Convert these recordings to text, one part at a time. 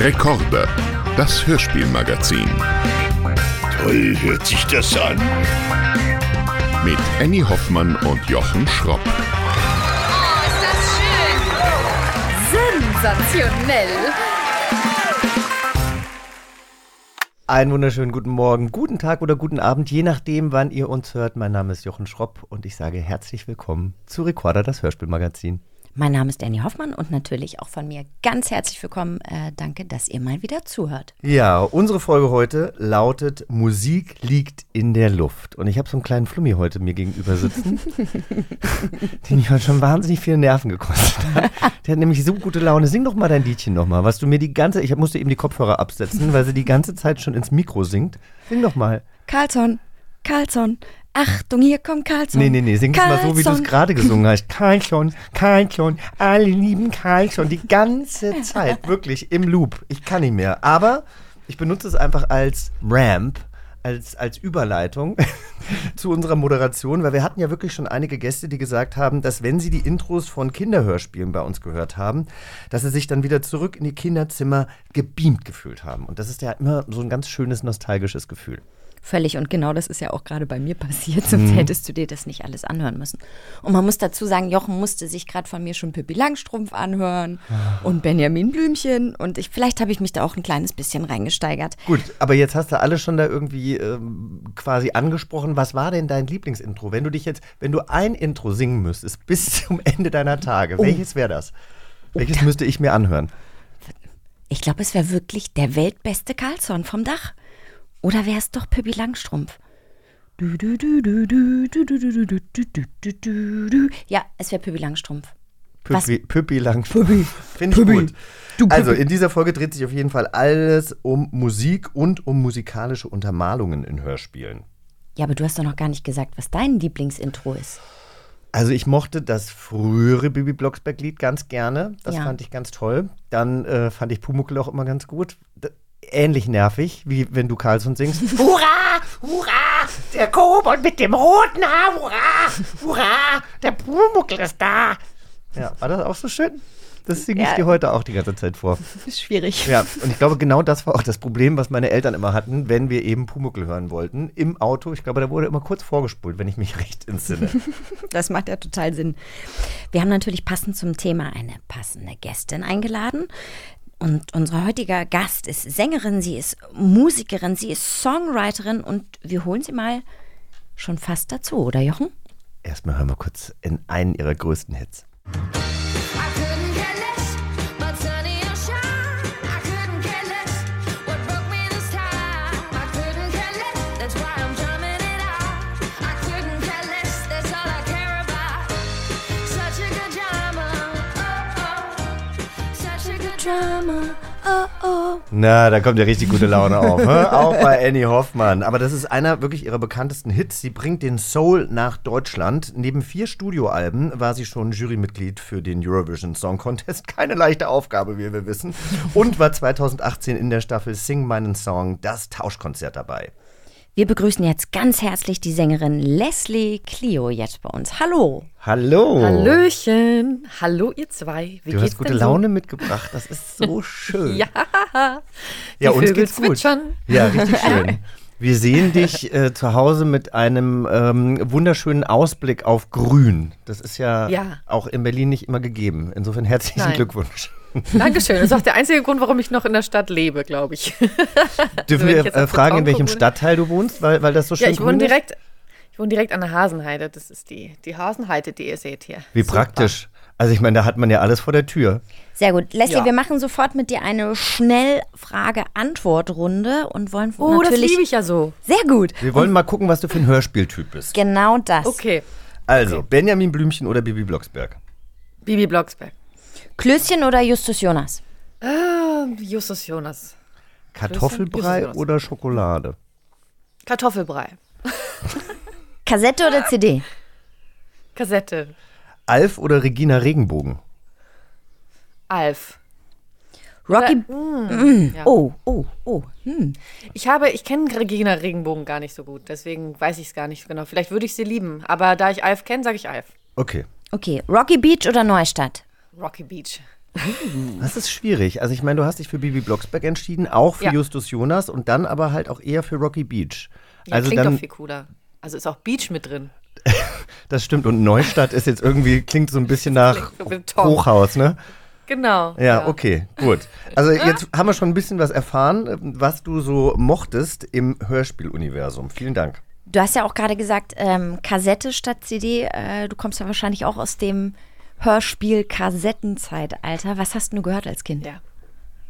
Rekorde, das Hörspielmagazin. Toll hört sich das an. Mit Annie Hoffmann und Jochen Schropp. Oh, ist das schön! Sensationell! Einen wunderschönen guten Morgen, guten Tag oder guten Abend, je nachdem, wann ihr uns hört. Mein Name ist Jochen Schropp und ich sage herzlich willkommen zu Recorder, das Hörspielmagazin. Mein Name ist Annie Hoffmann und natürlich auch von mir ganz herzlich willkommen. Äh, danke, dass ihr mal wieder zuhört. Ja, unsere Folge heute lautet Musik liegt in der Luft. Und ich habe so einen kleinen Flummi heute mir gegenüber sitzen, den mich heute schon wahnsinnig viele Nerven gekostet hat. Der hat nämlich so gute Laune. Sing doch mal dein Liedchen nochmal, was du mir die ganze, ich musste eben die Kopfhörer absetzen, weil sie die ganze Zeit schon ins Mikro singt. Sing doch mal. Carlson, Carlson, Achtung, hier kommt Carlson. Nee, nee, nee, sing es mal so, wie du es gerade gesungen hast. Carlson, Carlson, alle lieben Carlson. Die ganze Zeit, wirklich im Loop. Ich kann nicht mehr. Aber ich benutze es einfach als Ramp, als, als Überleitung zu unserer Moderation, weil wir hatten ja wirklich schon einige Gäste, die gesagt haben, dass wenn sie die Intros von Kinderhörspielen bei uns gehört haben, dass sie sich dann wieder zurück in die Kinderzimmer gebeamt gefühlt haben. Und das ist ja immer so ein ganz schönes, nostalgisches Gefühl. Völlig und genau das ist ja auch gerade bei mir passiert, sonst hättest du dir das nicht alles anhören müssen. Und man muss dazu sagen, Jochen musste sich gerade von mir schon Pippi Langstrumpf anhören und Benjamin Blümchen und ich, vielleicht habe ich mich da auch ein kleines bisschen reingesteigert. Gut, aber jetzt hast du alle schon da irgendwie ähm, quasi angesprochen. Was war denn dein Lieblingsintro? Wenn du dich jetzt, wenn du ein Intro singen müsstest bis zum Ende deiner Tage, welches wäre das? Welches müsste ich mir anhören? Ich glaube, es wäre wirklich der weltbeste Carlson vom Dach. Oder wäre es doch Pippi Langstrumpf? Ja, es wäre Pippi Langstrumpf. Püppi, Püppi Langstrumpf. Püppi. Finde ich Püppi. gut. Du Also in dieser Folge dreht sich auf jeden Fall alles um Musik und um musikalische Untermalungen in Hörspielen. Ja, aber du hast doch noch gar nicht gesagt, was dein Lieblingsintro ist. Also ich mochte das frühere Bibi Blocksberg-Lied ganz gerne. Das ja. fand ich ganz toll. Dann äh, fand ich Pumuckl auch immer ganz gut. Ähnlich nervig, wie wenn du Carlson singst. Hurra! Hurra! Der Kobold mit dem roten Haar! Hurra! Hurra! Der Pumuckl ist da! Ja, war das auch so schön? Das singe ich Ja. dir heute auch die ganze Zeit vor. Ist schwierig. Ja, und ich glaube, genau das war auch das Problem, was meine Eltern immer hatten, wenn wir eben Pumuckl hören wollten. Im Auto, ich glaube, da wurde immer kurz vorgespult, wenn ich mich recht entsinne. Das macht ja total Sinn. Wir haben natürlich passend zum Thema eine passende Gästin eingeladen. Und unser heutiger Gast ist Sängerin, sie ist Musikerin, sie ist Songwriterin und wir holen sie mal schon fast dazu, oder Jochen? Erstmal hören wir kurz in einen ihrer größten Hits. Oh oh. Na, da kommt ja richtig gute Laune auf. Auch bei Annie Hoffmann. Aber das ist einer wirklich ihrer bekanntesten Hits. Sie bringt den Soul nach Deutschland. Neben vier Studioalben war sie schon Jurymitglied für den Eurovision Song Contest. Keine leichte Aufgabe, wie wir wissen. Und war 2018 in der Staffel Sing meinen Song, das Tauschkonzert dabei. Wir begrüßen jetzt ganz herzlich die Sängerin Leslie Clio jetzt bei uns. Hallo. Hallo. Hallöchen. Hallo, ihr zwei. Wie Du geht's hast gute denn Laune mitgebracht. Das ist so schön. So? Ja. ja die uns Vögel geht's gut. zwitschern. Ja, richtig schön. Wir sehen dich äh, zu Hause mit einem ähm, wunderschönen Ausblick auf Grün. Das ist ja, Ja. auch in Berlin nicht immer gegeben. Insofern herzlichen Nein. Glückwunsch. Dankeschön. Das ist auch der einzige Grund, warum ich noch in der Stadt lebe, glaube ich. Dürfen ich wir äh, fragen, in welchem Stadtteil du wohnst, weil, weil das so schön ja, ich grün wohne ist? direkt, ich wohne direkt an der Hasenheide. Das ist die, die Hasenheide, die ihr seht hier. Wie Super. praktisch. Also ich meine, da hat man ja alles vor der Tür. Sehr gut. Leslie, Ja. wir machen sofort mit dir eine Schnellfrage-Antwort-Runde und wollen Oh, das natürlich. liebe ich ja so. Sehr gut. Wir wollen mal gucken, was du für ein Hörspieltyp bist. Genau das. Okay. Also, Benjamin Blümchen oder Bibi Blocksberg? Bibi Blocksberg. Klößchen oder Justus Jonas? Ah, Justus Jonas. Kartoffelbrei Justus. oder Schokolade? Kartoffelbrei. Kassette oder CD? Kassette. Alf oder Regina Regenbogen? Alf. Rocky. Oder- Ja. Oh, oh, oh. Hm. Ich habe, ich kenne Regina Regenbogen gar nicht so gut, deswegen weiß ich es gar nicht so genau. Vielleicht würde ich sie lieben, aber da ich Alf kenne, sage ich Alf. Okay. Okay. Rocky Beach oder Neustadt? Rocky Beach. Das ist schwierig. Also ich meine, du hast dich für Bibi Blocksberg entschieden, auch für Ja. Justus Jonas und dann aber halt auch eher für Rocky Beach. Ja, also klingt dann, doch viel cooler. Also ist auch Beach mit drin. das stimmt. Und Neustadt ist jetzt irgendwie, klingt so ein bisschen nach. Hochhaus, ne? Genau. Ja, okay, gut. Also jetzt haben wir schon ein bisschen was erfahren, was du so mochtest im Hörspieluniversum. Vielen Dank. Du hast ja auch gerade gesagt, ähm, Kassette statt CD. Äh, du kommst ja wahrscheinlich auch aus dem Hörspiel-Kassettenzeitalter. Was hast du gehört als Kind? Ja.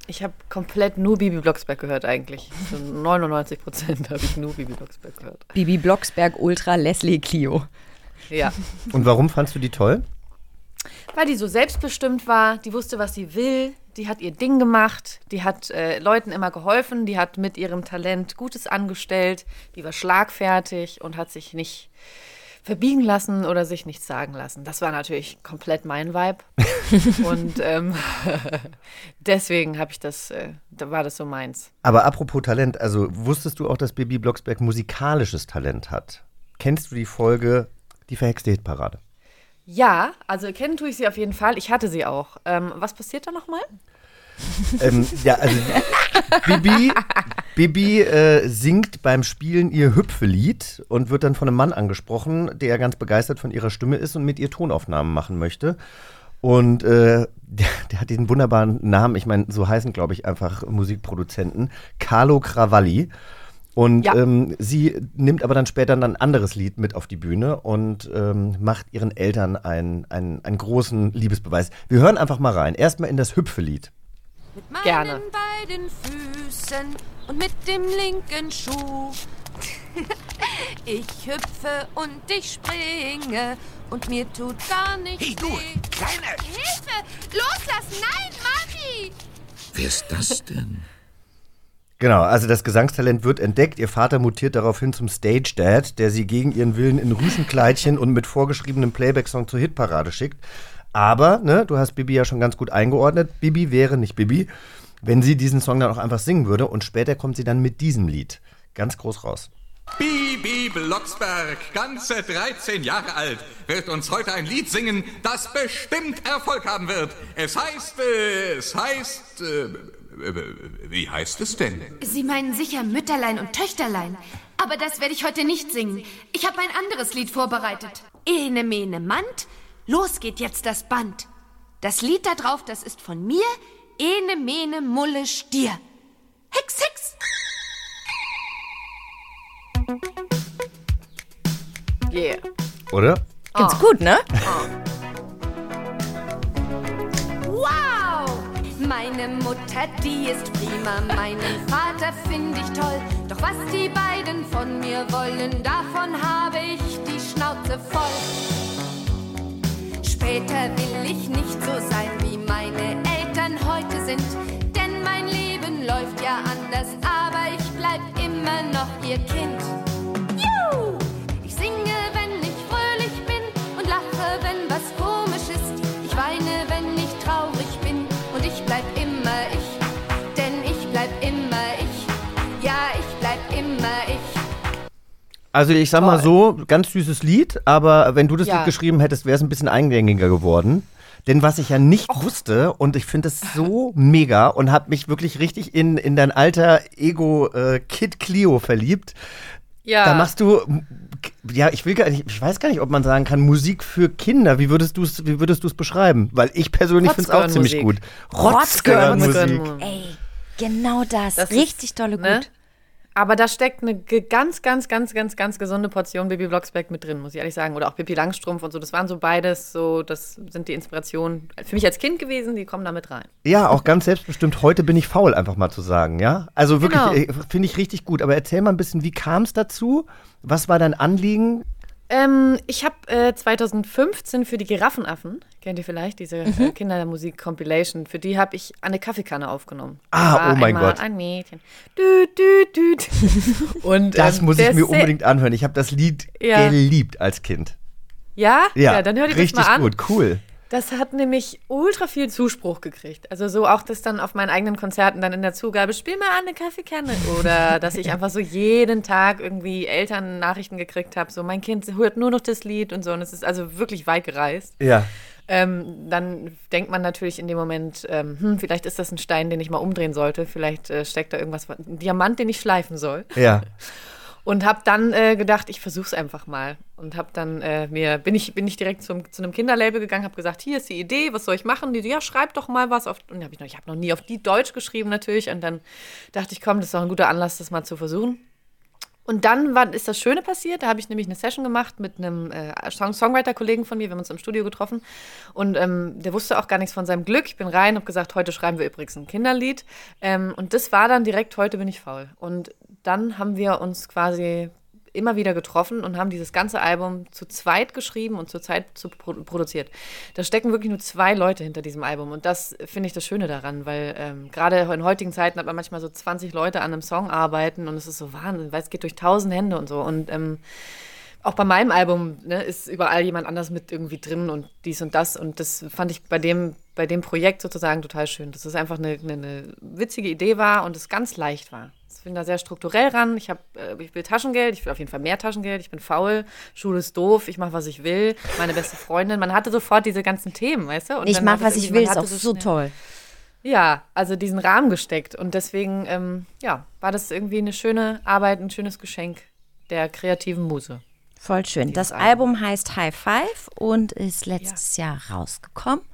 Ich habe komplett nur Bibi Blocksberg gehört eigentlich. So 99 Prozent habe ich nur Bibi Blocksberg gehört. Bibi Blocksberg, Ultra, Leslie Clio. Ja. Und warum fandst du die toll? Weil die so selbstbestimmt war, die wusste, was sie will, die hat ihr Ding gemacht, die hat äh, Leuten immer geholfen, die hat mit ihrem Talent Gutes angestellt, die war schlagfertig und hat sich nicht verbiegen lassen oder sich nichts sagen lassen. Das war natürlich komplett mein Vibe. und ähm, deswegen habe ich das, äh, da war das so meins. Aber apropos Talent, also wusstest du auch, dass Bibi Blocksberg musikalisches Talent hat? Kennst du die Folge Die verhexte Hitparade? Ja, also kennen tue ich sie auf jeden Fall. Ich hatte sie auch. Ähm, was passiert da nochmal? Ähm, ja, also Bibi, Bibi äh, singt beim Spielen ihr Hüpfelied und wird dann von einem Mann angesprochen, der ganz begeistert von ihrer Stimme ist und mit ihr Tonaufnahmen machen möchte. Und äh, der, der hat diesen wunderbaren Namen, ich meine, so heißen, glaube ich, einfach Musikproduzenten, Carlo Cravalli. Und Ja. ähm, sie nimmt aber dann später ein anderes Lied mit auf die Bühne und ähm, macht ihren Eltern einen, einen, einen großen Liebesbeweis. Wir hören einfach mal rein. Erstmal in das Hüpfelied. Mit meinen Gerne. beiden Füßen und mit dem linken Schuh. ich hüpfe und ich springe und mir tut gar nichts Hey, du, weh. Kleine! Hilfe! Loslassen! Nein, Mami! Wer ist das denn? Genau, also das Gesangstalent wird entdeckt. Ihr Vater mutiert daraufhin zum Stage Dad, der sie gegen ihren Willen in Rüschenkleidchen und mit vorgeschriebenem Playback-Song zur Hitparade schickt. Aber, ne, du hast Bibi ja schon ganz gut eingeordnet. Bibi wäre nicht Bibi, wenn sie diesen Song dann auch einfach singen würde. Und später kommt sie dann mit diesem Lied ganz groß raus. Bibi Blocksberg, ganze 13 Jahre alt, wird uns heute ein Lied singen, das bestimmt Erfolg haben wird. Es heißt, äh, es heißt, äh, äh, wie heißt es denn? Sie meinen sicher Mütterlein und Töchterlein. Aber das werde ich heute nicht singen. Ich habe ein anderes Lied vorbereitet. Ene mene Mand, los geht jetzt das Band. Das Lied da drauf, das ist von mir. Ene mene Mulle Stier. Hex, Hex. Yeah. Oder? Ganz gut, ne? Wow! Meine Mutter, die ist prima, meinen Vater finde ich toll. Doch was die beiden von mir wollen, davon habe ich die Schnauze voll. Später will ich nicht so sein, wie meine Eltern heute sind. Denn mein Leben läuft ja anders, aber ich bleib immer noch ihr Kind. Juhu! Ich singe, wenn ich fröhlich bin und lache, wenn was komisch ist. Ich weine, wenn ich traurig bin und ich bleib immer ich, denn ich bleib immer ich. Ja, ich bleib immer ich. Also ich sag mal so, ganz süßes Lied, aber wenn du das Ja. Lied geschrieben hättest, wäre es ein bisschen eingängiger geworden. Denn was ich ja nicht wusste, und ich finde es so mega und habe mich wirklich richtig in, in dein alter Ego äh, Kid Clio verliebt. Ja. Da machst du, ja, ich will gar nicht, ich weiß gar nicht, ob man sagen kann, Musik für Kinder. Wie würdest du es, wie würdest du es beschreiben? Weil ich persönlich finde es auch ziemlich gut. Rotzgirl-Musik. Ey, genau das. Das ist, Richtig tolle Gut. Aber da steckt eine ganz, ganz, ganz, ganz, ganz gesunde Portion Baby Blocksberg mit drin, muss ich ehrlich sagen. Oder auch Pippi Langstrumpf und so. Das waren so beides, so, das sind die Inspirationen für mich als Kind gewesen, die kommen da mit rein. Ja, auch ganz selbstbestimmt. Heute bin ich faul, einfach mal zu sagen, ja. Also wirklich, Genau. äh, finde ich richtig gut. Aber erzähl mal ein bisschen, wie kam es dazu? Was war dein Anliegen? Ähm, ich habe äh, 2015 für die Giraffenaffen, kennt ihr vielleicht, diese Mhm. äh, Kindermusik-Compilation, für die habe ich eine Kaffeekanne aufgenommen. Ah, oh mein Gott. ein Mädchen. Düt, düt, düt. Und, Das ähm, muss ich mir unbedingt anhören. Ich habe das Lied Ja. geliebt als Kind. Ja? Ja, dann hör dir richtig das mal an. gut, cool. Das hat nämlich ultra viel Zuspruch gekriegt. Also so auch das dann auf meinen eigenen Konzerten dann in der Zugabe, spiel mal eine Kaffeekanne. Oder dass ich einfach so jeden Tag irgendwie Eltern Nachrichten gekriegt habe, so mein Kind hört nur noch das Lied und so. Und es ist also wirklich weit gereist. Ja. ähm, dann denkt man natürlich in dem Moment, ähm, hm, vielleicht ist das ein Stein, den ich mal umdrehen sollte. Vielleicht äh, steckt da irgendwas, ein Diamant, den ich schleifen soll. Ja. Und habe dann äh, gedacht, ich versuch's einfach mal. Und habe dann äh, mir, bin ich, bin ich direkt zum, zu einem Kinderlabel gegangen, habe gesagt, hier ist die Idee, was soll ich machen? Die so, ja, schreib doch mal was auf. Und hab ich noch, ich habe noch nie auf die Deutsch geschrieben natürlich. Und dann dachte ich, komm, das ist doch ein guter Anlass, das mal zu versuchen. Und dann war, ist das Schöne passiert. Da habe ich nämlich eine Session gemacht mit einem äh, Song Songwriter-Kollegen von mir. Wir haben uns im Studio getroffen. Und ähm, der wusste auch gar nichts von seinem Glück. Ich bin rein, habe gesagt, heute schreiben wir übrigens ein Kinderlied. Ähm, und das war dann direkt, heute bin ich faul. Und dann haben wir uns quasi immer wieder getroffen und haben dieses ganze Album zu zweit geschrieben und zu zweit zu pro produziert. Da stecken wirklich nur zwei Leute hinter diesem Album und das finde ich das Schöne daran, weil ähm, gerade in heutigen Zeiten hat man manchmal so 20 Leute an einem Song arbeiten und es ist so Wahnsinn, weil es geht durch tausend Hände und so und ähm, auch bei meinem Album ne, ist überall jemand anders mit irgendwie drin und dies und das und das fand ich bei dem bei dem Projekt sozusagen total schön, dass es einfach eine, eine, eine witzige Idee war und es ganz leicht war. Ich bin da sehr strukturell ran. Ich, hab, äh, ich will Taschengeld, ich will auf jeden Fall mehr Taschengeld. Ich bin faul, Schule ist doof, ich mache, was ich will. Meine beste Freundin. Man hatte sofort diese ganzen Themen, weißt du? Und Ich dann mach, war das was ich will, ist auch so schnell- toll. Ja, also diesen Rahmen gesteckt. Und deswegen, ähm, ja, war das irgendwie eine schöne Arbeit, ein schönes Geschenk der kreativen Muse. Voll schön. Das Album. Album heißt High Five und ist letztes Jahr rausgekommen.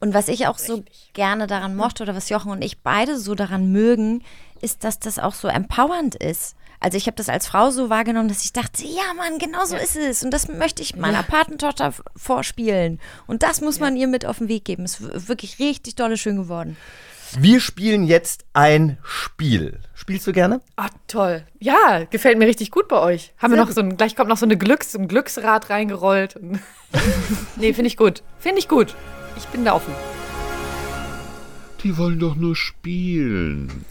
Und was ich auch so gerne daran mochte oder was Jochen und ich beide so daran mögen, ist, dass das auch so empowernd ist. Also ich habe das als Frau so wahrgenommen, dass ich dachte, ja Mann, genau so ist es. Und das möchte ich meiner Patentochter f- vorspielen. Und das muss man ihr mit auf den Weg geben. Ist wirklich richtig dolle schön geworden. Wir spielen jetzt ein Spiel. Spielst du gerne? Ah, toll. Ja, gefällt mir richtig gut bei euch. Haben wir noch so ein, gleich kommt noch so eine Glücks, ein Glücksrad reingerollt. nee, finde ich gut. Finde ich gut. Ich bin da offen. Die wollen doch nur spielen.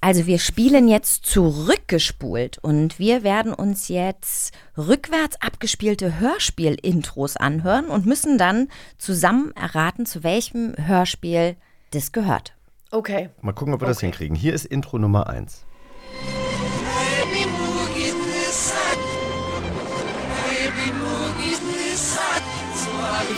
Also wir spielen jetzt zurückgespult und wir werden uns jetzt rückwärts abgespielte Hörspiel-Intros anhören und müssen dann zusammen erraten, zu welchem Hörspiel das gehört. Okay. Mal gucken, ob wir das hinkriegen. Hier ist Intro Nummer 1.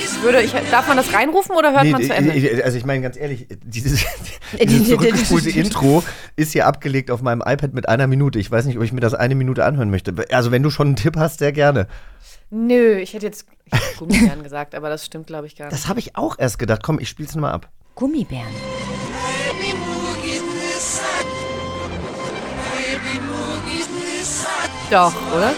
Ich würde, ich, darf man das reinrufen oder hört man zu Ende? also ich meine ganz ehrlich, dieses, dieses zurückgespulte Intro ist hier abgelegt auf meinem iPad mit einer Minute. Ich weiß nicht, ob ich mir das eine Minute anhören möchte. Also wenn du schon einen Tipp hast, sehr gerne. Nö, ich hätte jetzt ich hätte Gummibären gesagt, aber das stimmt, glaube ich, gar nicht. Das habe ich auch erst gedacht. Komm, ich spiel's nochmal ab. Gummibären. Doch, oder?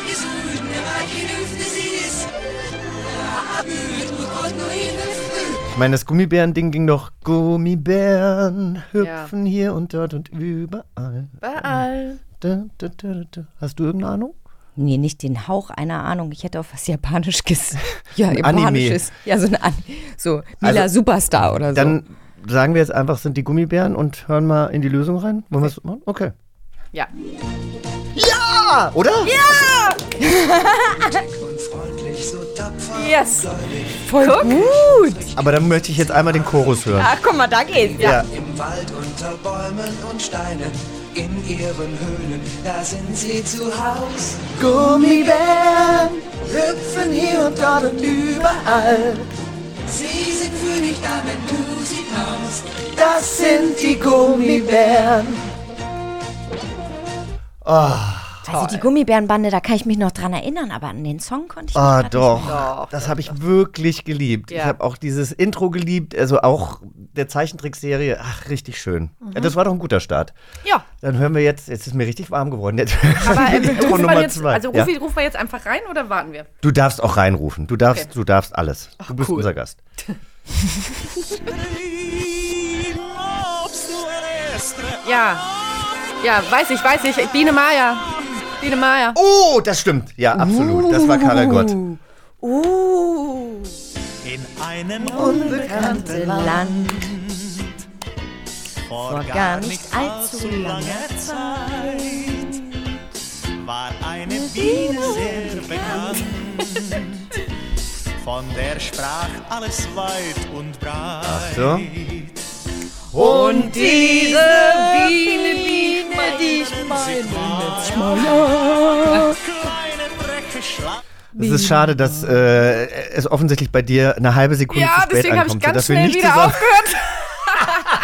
Ich meine, das Gummibären-Ding ging doch Gummibären hüpfen hier und dort und überall. Überall. Da, da, da, da, da. Hast du irgendeine Ahnung? Nee, nicht den Hauch einer Ahnung. Ich hätte auf was Japanisch ges Ja, Japanisches. Ja, so ein An so Mila Also, Superstar oder so. Dann sagen wir jetzt einfach, sind die Gummibären und hören mal in die Lösung rein. Wollen wir es machen? Okay. Ja. Ja! Oder? Yes. Voll gut. Aber dann möchte ich jetzt einmal den Chorus hören. Ach, guck mal, da geht's. Ja. Im Wald unter Bäumen und Steinen, in ihren Höhlen, da sind sie zu Haus. Gummibären hüpfen hier und dort und überall. Sie sind für dich da, wenn du sie brauchst. Das sind die Gummibären. Also die Gummibärenbande, da kann ich mich noch dran erinnern, aber an den Song konnte ich mich Ah, doch. nicht Doch, Das habe ich wirklich geliebt. Ich Ja. habe auch dieses Intro geliebt, also auch der Zeichentrickserie. Ach, richtig schön. Ja, das war doch ein guter Start. Ja. Dann hören wir jetzt, jetzt ist mir richtig warm geworden. Jetzt Aber ähm, Intro rufen wir Nummer jetzt, zwei. also ja. rufen, rufen wir jetzt einfach rein oder warten wir? Du darfst auch reinrufen. Du darfst, Okay. du darfst alles. du bist cool. unser Gast. Ja. Ja, weiß ich, weiß ich. Biene Maya. Biene Maya. Oh, das stimmt. Ja, absolut. Das war Karel Gott. Uh, In einem unbekannte Land vor gar nicht allzu langer Zeit war eine Biene sehr bekannt. Von der sprach alles weit und breit. so. Und diese Biene, Biene, die ich meine. Es ist schade, dass äh, es offensichtlich bei dir eine halbe Sekunde Ja, zu spät deswegen habe ich ankommt, ganz wir schnell nicht wieder aufgehört.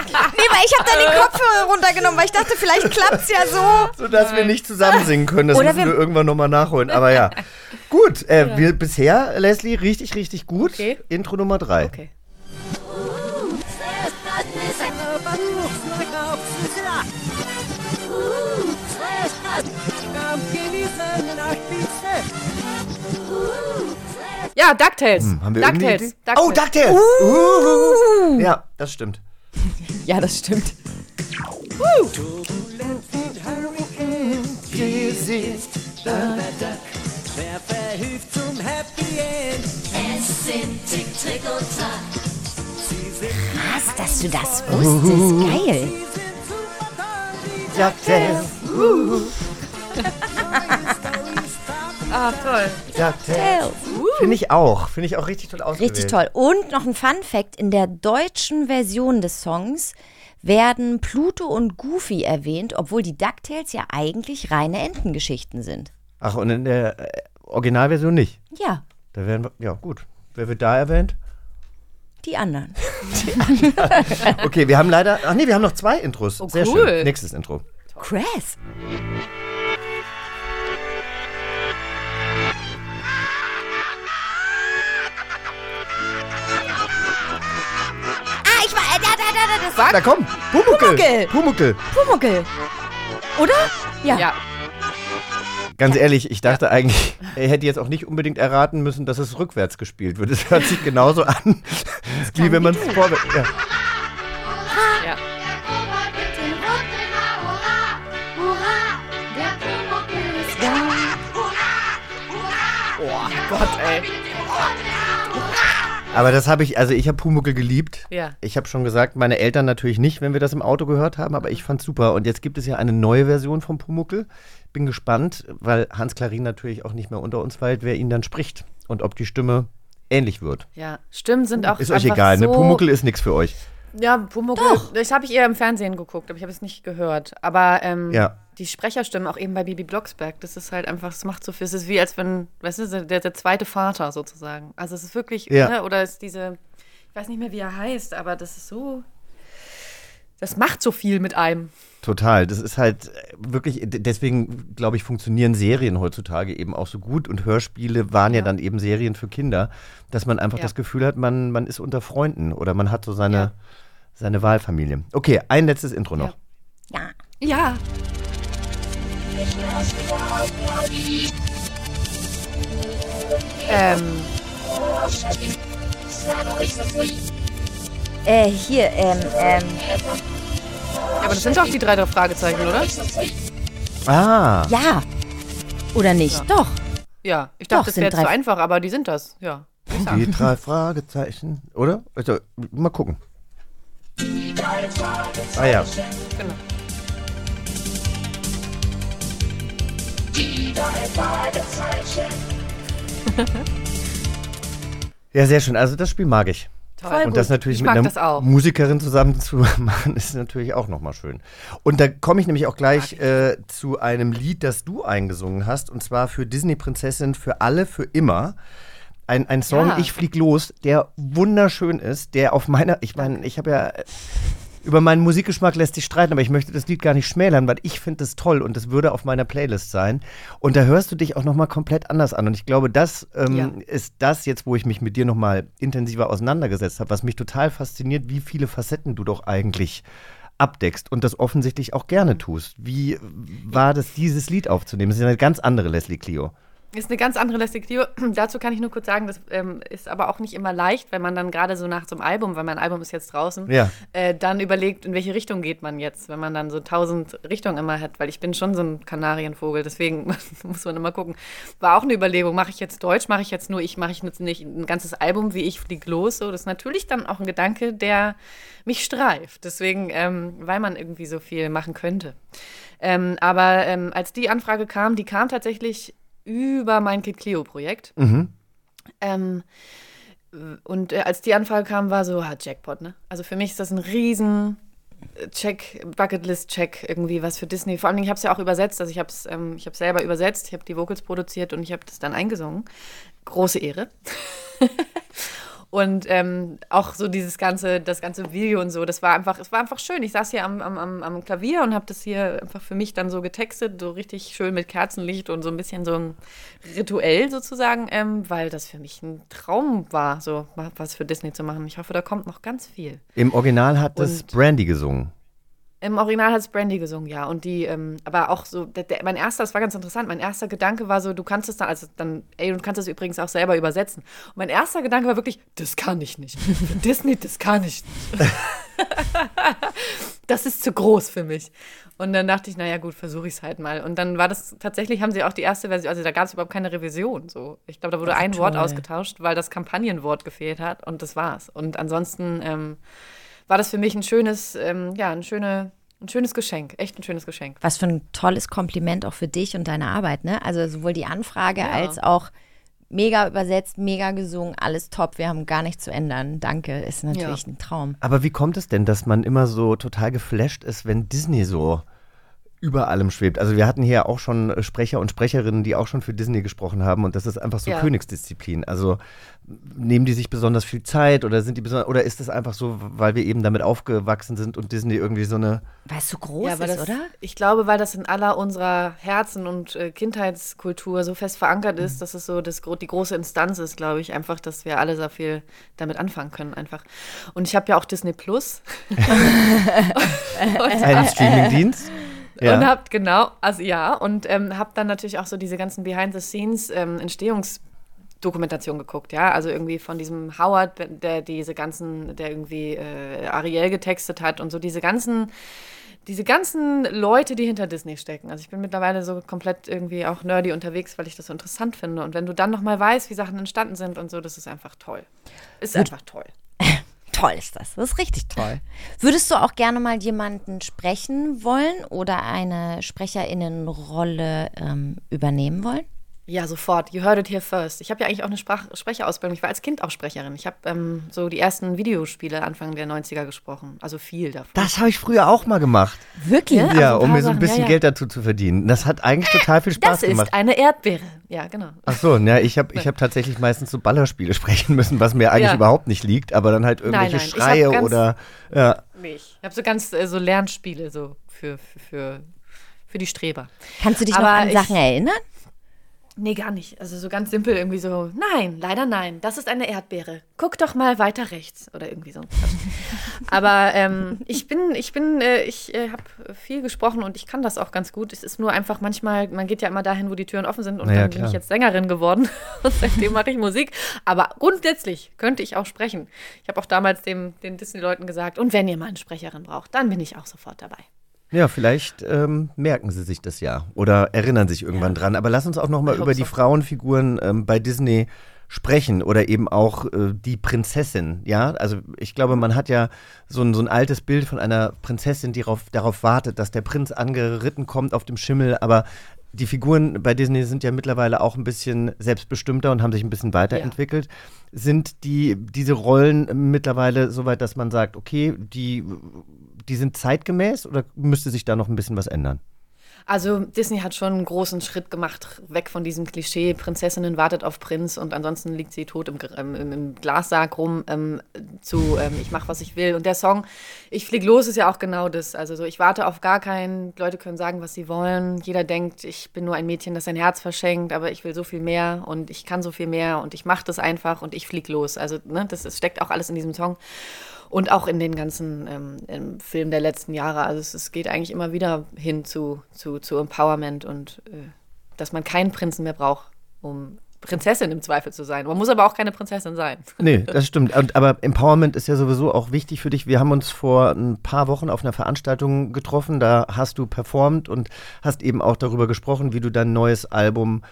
Nee, weil ich habe dann die Kopfhörer runtergenommen, weil ich dachte, vielleicht klappt's ja so. sodass wir nicht zusammen singen können. Das Oder müssen wir, wir- irgendwann nochmal nachholen. Aber ja. Gut, äh, wir bisher, Leslie, richtig, richtig gut. Okay. Intro Nummer drei. Okay. Ja, DuckTales. Hm, haben wir irgendeine DuckTales. Idee? Oh, DuckTales! Uhuhu. Ja, das stimmt. Ja, das stimmt. Wer verhilft zum Happy End? Es sind Tick, Trick und Track. Was, dass du das wusstest. Geil. DuckTales, Ah, toll. DuckTales. Finde ich auch. Finde ich auch richtig toll ausgewählt. Richtig toll. Und noch ein Fun Fact: In der deutschen Version des Songs werden Pluto und Goofy erwähnt, obwohl die DuckTales ja eigentlich reine Entengeschichten sind. Ach, und in der äh, Originalversion nicht. Ja, Da werden wir, ja gut. Wer wird da erwähnt? die anderen. Okay, wir haben leider, ach nee, wir haben noch zwei Intros. Oh, Sehr cool. schön. Nächstes Intro. Crass. Da, da, da, da, das war Da komm, Pumuckel. Pumuckel. Pumuckel. Pumuckel. Oder? Ja. Ja. Ganz ehrlich, ich dachte eigentlich, er hätte jetzt auch nicht unbedingt erraten müssen, dass es rückwärts gespielt wird. Es hört sich genauso an, wie wenn man es vorwärts. Ja. ja. Oh Gott, ey. Aber das habe ich, also ich habe Pumuckel geliebt. Ja. Ich habe schon gesagt, meine Eltern natürlich nicht, wenn wir das im Auto gehört haben, aber ich fand's super. Und jetzt gibt es ja eine neue Version von Pumuckel. Bin gespannt, weil Hans Klarin natürlich auch nicht mehr unter uns weilt, wer ihn dann spricht und ob die Stimme ähnlich wird. Ja, Stimmen sind auch Ist euch egal, so ne? Pumuckel ist nichts für euch. Ja, Pumuckl, das habe ich eher im Fernsehen geguckt, aber ich habe es nicht gehört. Aber ähm, Ja. die Sprecherstimmen, auch eben bei Bibi Blocksberg, das ist halt einfach, das macht so viel. Es ist wie, als wenn, weißt du, der, der zweite Vater sozusagen. Also es ist wirklich, Ja. ne, oder ist diese, ich weiß nicht mehr, wie er heißt, aber das ist so, das macht so viel mit einem. Total. Das ist halt äh, wirklich, deswegen glaube ich, funktionieren Serien heutzutage eben auch so gut und Hörspiele waren ja, Ja. dann eben Serien für Kinder, dass man einfach Ja. das Gefühl hat, man, man ist unter Freunden oder man hat so seine, Ja. Seine Wahlfamilie. Okay, ein letztes Intro noch. Ja. Ja. Ähm, Äh, hier, ähm, ähm. ja, aber das sind doch die drei Fragezeichen, oder? Ah, Ja. Oder nicht? Doch. Ja, ich Doch, dachte, das sind wäre zu drei- einfach, aber die sind das, ja. die drei Fragezeichen, oder? Also, mal gucken. Ah ja. Genau. Ja, sehr schön. Also das Spiel mag ich. Toll. Und das natürlich Ich mit einer. Musikerin zusammen zu machen, ist natürlich auch nochmal schön. Und da komme ich nämlich auch gleich äh, zu einem Lied, das du eingesungen hast, und zwar für Disney-Prinzessin für alle, für immer. Ein, ein Song, Ja. Ich flieg los, der wunderschön ist, der auf meiner, ich meine, ich habe ja, über meinen Musikgeschmack lässt sich streiten, aber ich möchte das Lied gar nicht schmälern, weil ich finde das toll und das würde auf meiner Playlist sein. Und da hörst du dich auch nochmal komplett anders an. Und ich glaube, das ähm, Ja. ist das jetzt, wo ich mich mit dir nochmal intensiver auseinandergesetzt habe, was mich total fasziniert, wie viele Facetten du doch eigentlich abdeckst und das offensichtlich auch gerne tust. Wie war das, dieses Lied aufzunehmen? Das ist ja eine ganz andere Leslie Clio. Ist eine ganz andere Clio. Dazu kann ich nur kurz sagen, das ähm, ist aber auch nicht immer leicht, wenn man dann gerade so nach so einem Album, weil mein Album ist jetzt draußen, Ja. äh, dann überlegt, in welche Richtung geht man jetzt, wenn man dann so tausend Richtungen immer hat, weil ich bin schon so ein Kanarienvogel, deswegen muss man immer gucken. War auch eine Überlegung, mache ich jetzt Deutsch, mache ich jetzt nur ich, mache ich jetzt nicht ein ganzes Album, wie ich flieg los, so, das ist natürlich dann auch ein Gedanke, der mich streift, deswegen, ähm, weil man irgendwie so viel machen könnte. Ähm, aber ähm, als die Anfrage kam, die kam tatsächlich über mein Kid Clio Projekt. Ähm, und äh, als die Anfrage kam, war so, ah, Jackpot, ne? Also für mich ist das ein riesen Check, Bucketlist Check irgendwie was für Disney. Vor allem, ich habe es ja auch übersetzt. Also ich habe es ähm, ich selber übersetzt, ich habe die Vocals produziert und ich habe das dann eingesungen. Große Ehre. Und ähm, auch so dieses ganze, das ganze Video und so, das war einfach, es war einfach schön. Ich saß hier am, am, am, Klavier und habe das hier einfach für mich dann so getextet, so richtig schön mit Kerzenlicht und so ein bisschen so ein Rituell sozusagen, ähm, weil das für mich ein Traum war, so was für Disney zu machen. Ich hoffe, da kommt noch ganz viel. Im Original hat das Und- Brandy gesungen. Im Original hat es Brandy gesungen, ja. Und die, ähm, aber auch so, der, der, mein erster, das war ganz interessant, mein erster Gedanke war so, du kannst es dann, also dann, ey, du kannst es übrigens auch selber übersetzen. Und mein erster Gedanke war wirklich, das kann ich nicht. Disney, das kann ich nicht. das ist zu groß für mich. Und dann dachte ich, naja, gut, versuche ich es halt mal. Und dann war das, tatsächlich haben sie auch die erste Version, also da gab es überhaupt keine Revision. So. Ich glaube, da wurde ein Wort toll. ausgetauscht, weil das Kampagnenwort gefehlt hat und das war's. Und ansonsten ähm, war das für mich ein schönes, ähm, ja, ein, schöne, ein schönes Geschenk, echt ein schönes Geschenk. Was für ein tolles Kompliment auch für dich und deine Arbeit, ne? Also sowohl die Anfrage Ja. als auch mega übersetzt, mega gesungen, alles top. Wir haben gar nichts zu ändern. Danke, ist natürlich Ja. ein Traum. Aber wie kommt es denn, dass man immer so total geflasht ist, wenn Disney so über allem schwebt? Also wir hatten hier auch schon äh, Sprecher und Sprecherinnen, die auch schon für Disney gesprochen haben und das ist einfach so Ja. Königsdisziplin. Also nehmen die sich besonders viel Zeit oder sind die besonders oder ist es einfach so, weil wir eben damit aufgewachsen sind und Disney irgendwie so eine Weil es so groß Ja, weil ist, das, oder? Ich glaube, weil das in aller unserer Herzen und äh, Kindheitskultur so fest verankert ist, dass es so das, die große Instanz ist, glaube ich, einfach, dass wir alle so viel damit anfangen können, einfach. Und ich habe ja auch Disney Plus. ein Streamingdienst. Und habt genau, also ja, und ähm, habt dann natürlich auch so diese ganzen Behind-the-Scenes ähm, Entstehungsdokumentation geguckt, ja, also irgendwie von diesem Howard, der diese ganzen, der irgendwie äh, Ariel getextet hat und so diese ganzen, diese ganzen Leute, die hinter Disney stecken. Also ich bin mittlerweile so komplett irgendwie auch nerdy unterwegs, weil ich das so interessant finde. Und wenn du dann noch mal weißt, wie Sachen entstanden sind und so, das ist einfach toll. Ist einfach toll. Toll ist das. Das ist richtig toll. Würdest du auch gerne mal jemanden sprechen wollen oder eine Sprecherinnenrolle ähm, übernehmen wollen? Ja, sofort. You heard it here first. Ich habe ja eigentlich auch eine Sprach Sprecherausbildung. Ich war als Kind auch Sprecherin. Ich habe ähm, so die ersten Videospiele Anfang der 90er gesprochen. Also viel davon. Das habe ich früher auch mal gemacht. Wirklich? Ja? Ja, Also um mir so ein bisschen ja, ja. Geld dazu zu verdienen. Das hat eigentlich total viel Spaß Das gemacht. ist eine Erdbeere. Ja, genau. Ach so, ja, ich habe ich hab tatsächlich meistens so Ballerspiele sprechen müssen, was mir eigentlich Ja. überhaupt nicht liegt, aber dann halt irgendwelche nein, ich hab Schreie oder ja. Ich habe so ganz äh, so Lernspiele so für, für, für, für die Streber. Kannst du dich noch Aber an ich- Sachen erinnern? Nee, gar nicht. Also so ganz simpel irgendwie so, nein, leider nein, das ist eine Erdbeere. Guck doch mal weiter rechts oder irgendwie so. Aber ähm, ich bin, ich bin, äh, ich äh, habe viel gesprochen und ich kann das auch ganz gut. Es ist nur einfach manchmal, man geht ja immer dahin, wo die Türen offen sind und Naja, dann bin klar. ich jetzt Sängerin geworden und seitdem mache ich Musik. Aber grundsätzlich könnte ich auch sprechen. Ich habe auch damals dem, den Disney-Leuten gesagt, und wenn ihr mal eine Sprecherin braucht, dann bin ich auch sofort dabei. Ja, vielleicht ähm, merken sie sich das ja oder erinnern sich irgendwann dran. Aber lass uns auch noch mal über die so. Frauenfiguren ähm, bei Disney sprechen oder eben auch äh, die Prinzessin. Ja, also ich glaube, man hat ja so ein, so ein altes Bild von einer Prinzessin, die darauf, darauf wartet, dass der Prinz angeritten kommt auf dem Schimmel. Aber die Figuren bei Disney sind ja mittlerweile auch ein bisschen selbstbestimmter und haben sich ein bisschen weiterentwickelt. Sind die, diese Rollen mittlerweile so weit, dass man sagt, okay, die, die sind zeitgemäß oder müsste sich da noch ein bisschen was ändern? Also Disney hat schon einen großen Schritt gemacht, weg von diesem Klischee, Prinzessinnen wartet auf Prinz und ansonsten liegt sie tot im, ähm, im, im Glassarg rum, ähm, zu ähm, ich mache, was ich will. Und der Song Ich flieg los ist ja auch genau das. Also so, ich warte auf gar keinen, Leute können sagen, was sie wollen. Jeder denkt, ich bin nur ein Mädchen, das sein Herz verschenkt, aber ich will so viel mehr und ich kann so viel mehr und ich mache das einfach und ich flieg los. Also ne, das ist, steckt auch alles in diesem Song. Und auch in den ganzen ähm, im Film der letzten Jahre. Also es, es geht eigentlich immer wieder hin zu, zu, zu Empowerment und äh, dass man keinen Prinzen mehr braucht, um Prinzessin im Zweifel zu sein. Man muss aber auch keine Prinzessin sein. Nee, das stimmt. Und, aber Empowerment ist ja sowieso auch wichtig für dich. Wir haben uns vor ein paar Wochen auf einer Veranstaltung getroffen. Da hast du performt und hast eben auch darüber gesprochen, wie du dein neues Album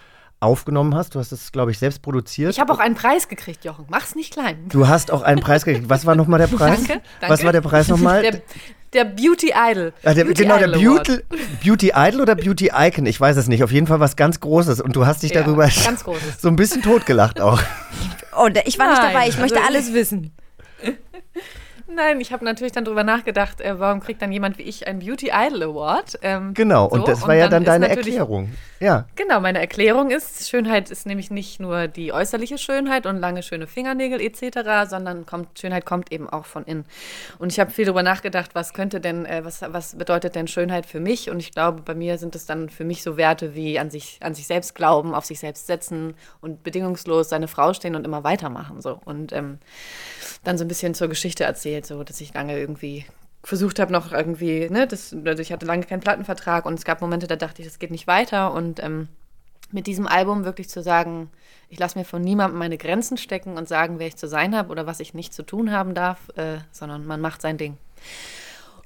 aufgenommen hast. Du hast es, glaube ich, selbst produziert. Ich habe auch einen Preis gekriegt, Jochen. Mach's nicht klein. Du hast auch einen Preis gekriegt. Was war nochmal der Preis? Danke, Was danke. war der Preis nochmal? Der, der Beauty Idol. Ah, der, Beauty genau, der Idol Award. Beauty, Beauty Idol oder Beauty Icon, ich weiß es nicht. Auf jeden Fall was ganz Großes. Und du hast dich Ja, darüber ganz Großes. so ein bisschen totgelacht auch. Oh, ich war nicht Nein, dabei, ich möchte also- alles wissen. Nein, ich habe natürlich dann drüber nachgedacht, äh, warum kriegt dann jemand wie ich einen Beauty Idol Award? Ähm, Genau, und so, das war ja dann ist deine Erklärung. Ja. Genau, meine Erklärung ist, Schönheit ist nämlich nicht nur die äußerliche Schönheit und lange schöne Fingernägel etc., sondern kommt, Schönheit kommt eben auch von innen. Und ich habe viel darüber nachgedacht, was könnte denn, äh, was, was bedeutet denn Schönheit für mich? Und ich glaube, bei mir sind es dann für mich so Werte wie an sich, an sich selbst glauben, auf sich selbst setzen und bedingungslos seine Frau stehen und immer weitermachen. So. Und ähm, dann so ein bisschen zur Geschichte erzählt, so dass ich lange irgendwie versucht habe, noch irgendwie, ne, das, also ich hatte lange keinen Plattenvertrag und es gab Momente, da dachte ich, das geht nicht weiter. Und ähm, mit diesem Album wirklich zu sagen, ich lasse mir von niemandem meine Grenzen stecken und sagen, wer ich zu sein habe oder was ich nicht zu tun haben darf, äh, sondern man macht sein Ding.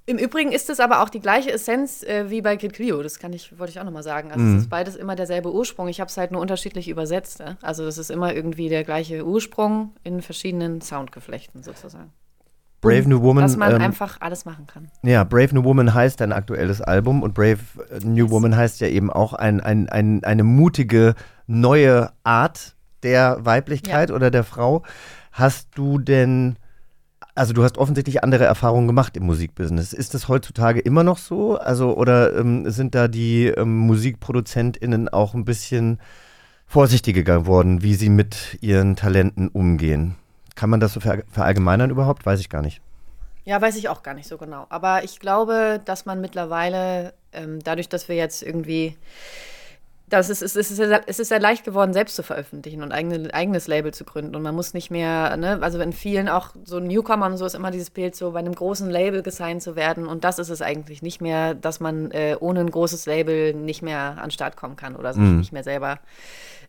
Im Übrigen ist es aber auch die gleiche Essenz äh, wie bei Kid Clio. Das kann ich, wollte ich auch nochmal sagen. Also Mhm. es ist beides immer derselbe Ursprung. Ich habe es halt nur unterschiedlich übersetzt. Ne? Also es ist immer irgendwie der gleiche Ursprung in verschiedenen Soundgeflechten sozusagen. Brave New Woman. Dass man ähm, einfach alles machen kann. Ja, Brave New Woman heißt dein aktuelles Album und Brave New Woman heißt ja eben auch ein, ein, ein, eine mutige neue Art der Weiblichkeit oder der Frau. Hast du denn, also du hast offensichtlich andere Erfahrungen gemacht im Musikbusiness. Ist das heutzutage immer noch so? Also, oder ähm, sind da die ähm, MusikproduzentInnen auch ein bisschen vorsichtiger geworden, wie sie mit ihren Talenten umgehen? Kann man das so ver verallgemeinern überhaupt? Weiß ich gar nicht. Ja, weiß ich auch gar nicht so genau. Aber ich glaube, dass man mittlerweile, ähm, dadurch, dass wir jetzt irgendwie, das ist, es, ist, sehr- es ist sehr leicht geworden, selbst zu veröffentlichen und eigene, eigenes Label zu gründen. Und man muss nicht mehr, ne, also in vielen auch so Newcomern und so ist immer dieses Bild, so bei einem großen Label gesigned zu werden. Und das ist es eigentlich nicht mehr, dass man äh, ohne ein großes Label nicht mehr an den Start kommen kann oder sich Mhm. nicht mehr selber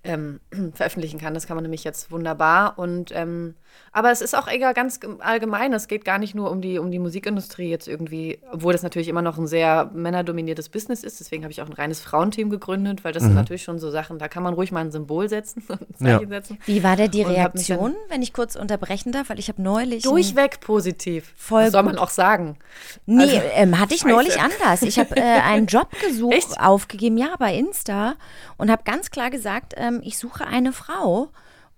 ähm, veröffentlichen kann. Das kann man nämlich jetzt wunderbar. Und ähm, aber es ist auch eher ganz gem- allgemein. Es geht gar nicht nur um die, um die Musikindustrie jetzt irgendwie, obwohl das natürlich immer noch ein sehr männerdominiertes Business ist. Deswegen habe ich auch ein reines Frauenteam gegründet, weil das sind Mhm. natürlich schon so Sachen, da kann man ruhig mal ein Symbol setzen, ein Ja. Zeichen setzen. Wie war denn die Und Reaktion, wenn ich kurz unterbrechen darf? Weil ich habe neulich. Durchweg positiv. Voll Was soll man auch sagen? Nee, Also, ähm, hatte ich scheiße. neulich anders. Ich habe äh, einen Job gesucht, aufgegeben, ja, bei Insta und habe ganz klar gesagt, ähm, ich suche eine Frau.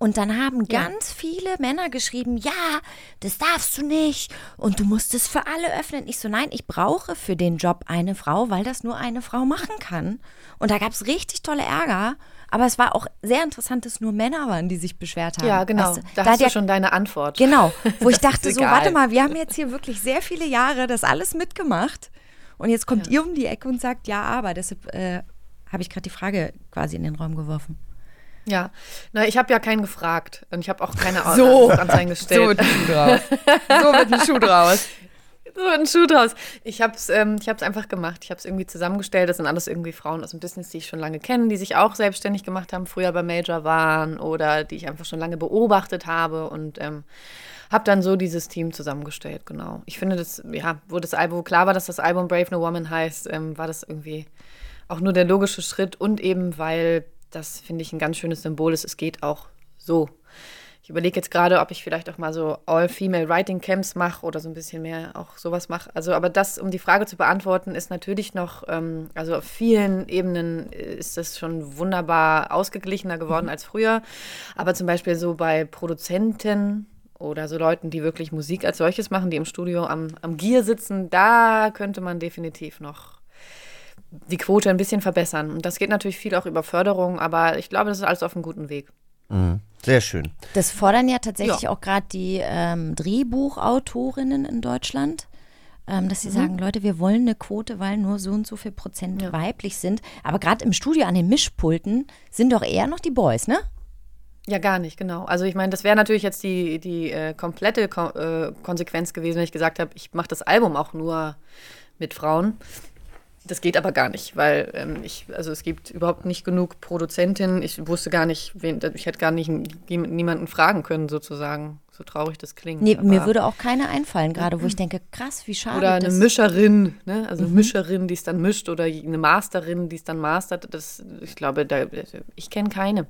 Und dann haben Ja. ganz viele Männer geschrieben, ja, das darfst du nicht und du musst es für alle öffnen. Ich so, nein, ich brauche für den Job eine Frau, weil das nur eine Frau machen kann. Und da gab es richtig tolle Ärger. Aber es war auch sehr interessant, dass nur Männer waren, die sich beschwert haben. Ja, genau. Weißt du, da da hast du der- schon deine Antwort. Genau, wo ich dachte so, warte mal, wir haben jetzt hier wirklich sehr viele Jahre das alles mitgemacht und jetzt kommt ihr um die Ecke und sagt, ja, aber deshalb äh, habe ich gerade die Frage quasi in den Raum geworfen. Ja, na, ich habe ja keinen gefragt und ich habe auch keine Au- So. Anzeigen gestellt. So wird ein Schuh draus. So wird ein Schuh draus. So wird ein Schuh draus. Ich habe es ähm, ich hab's einfach gemacht. Ich habe es irgendwie zusammengestellt. Das sind alles irgendwie Frauen aus dem Business, die ich schon lange kenne, die sich auch selbstständig gemacht haben, früher bei Major waren oder die ich einfach schon lange beobachtet habe und ähm, habe dann so dieses Team zusammengestellt, genau. Ich finde das, ja, wo das Album, wo klar war, dass das Album Brave No Woman heißt, ähm, war das irgendwie auch nur der logische Schritt und eben, weil das, finde ich, ein ganz schönes Symbol ist. Es geht auch so. Ich überlege jetzt gerade, ob ich vielleicht auch mal so All-Female Writing Camps mache oder so ein bisschen mehr auch sowas mache. Also, aber das, um die Frage zu beantworten, ist natürlich noch, ähm, also auf vielen Ebenen ist das schon wunderbar ausgeglichener geworden als früher. Aber zum Beispiel so bei Produzenten oder so Leuten, die wirklich Musik als solches machen, die im Studio am, am Gier sitzen, da könnte man definitiv noch die Quote ein bisschen verbessern. Und das geht natürlich viel auch über Förderung, aber ich glaube, das ist alles auf einem guten Weg. Mhm. Sehr schön. Das fordern ja tatsächlich Ja. auch gerade die ähm, Drehbuchautorinnen in Deutschland, ähm, dass sie Mhm. sagen, Leute, wir wollen eine Quote, weil nur so und so viel Prozent weiblich sind. Aber gerade im Studio an den Mischpulten sind doch eher noch die Boys, ne? Ja, gar nicht, genau. Also ich meine, das wäre natürlich jetzt die, die äh, komplette Ko äh, Konsequenz gewesen, wenn ich gesagt habe, ich mache das Album auch nur mit Frauen. Das geht aber gar nicht, weil ähm, ich, also es gibt überhaupt nicht genug Produzentinnen. Ich wusste gar nicht, wen, ich hätte gar nicht niemanden fragen können, sozusagen. So traurig das klingt. Nee, mir würde auch keine einfallen, gerade wo ich denke, krass, wie schade. Oder eine das- Mischerin, ne? also eine Mhm. Mischerin, die es dann mischt oder eine Masterin, die es dann mastert. Das, ich glaube, da, ich kenne keine.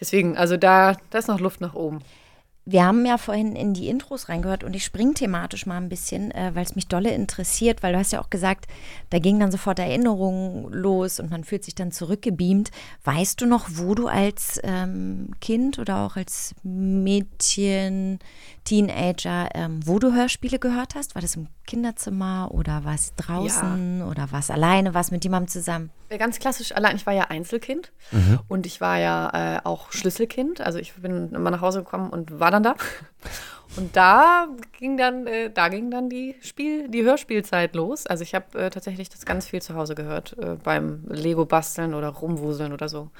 Deswegen, also da, da ist noch Luft nach oben. Wir haben ja vorhin in die Intros reingehört und ich springe thematisch mal ein bisschen, äh, weil es mich dolle interessiert, weil du hast ja auch gesagt, da gingen dann sofort Erinnerungen los und man fühlt sich dann zurückgebeamt. Weißt du noch, wo du als ähm, Kind oder auch als Mädchen, Teenager, ähm, wo du Hörspiele gehört hast? War das im Kinderzimmer oder war es draußen oder war es alleine, war es mit jemandem zusammen? Ganz klassisch, allein ich war ja Einzelkind Mhm. und ich war ja äh, auch Schlüsselkind. Also ich bin immer nach Hause gekommen und war dann da. Und da ging dann, äh, da ging dann die Spiel, die Hörspielzeit los. Also ich habe äh, tatsächlich das ganz viel zu Hause gehört, äh, beim Lego basteln oder rumwuseln oder so.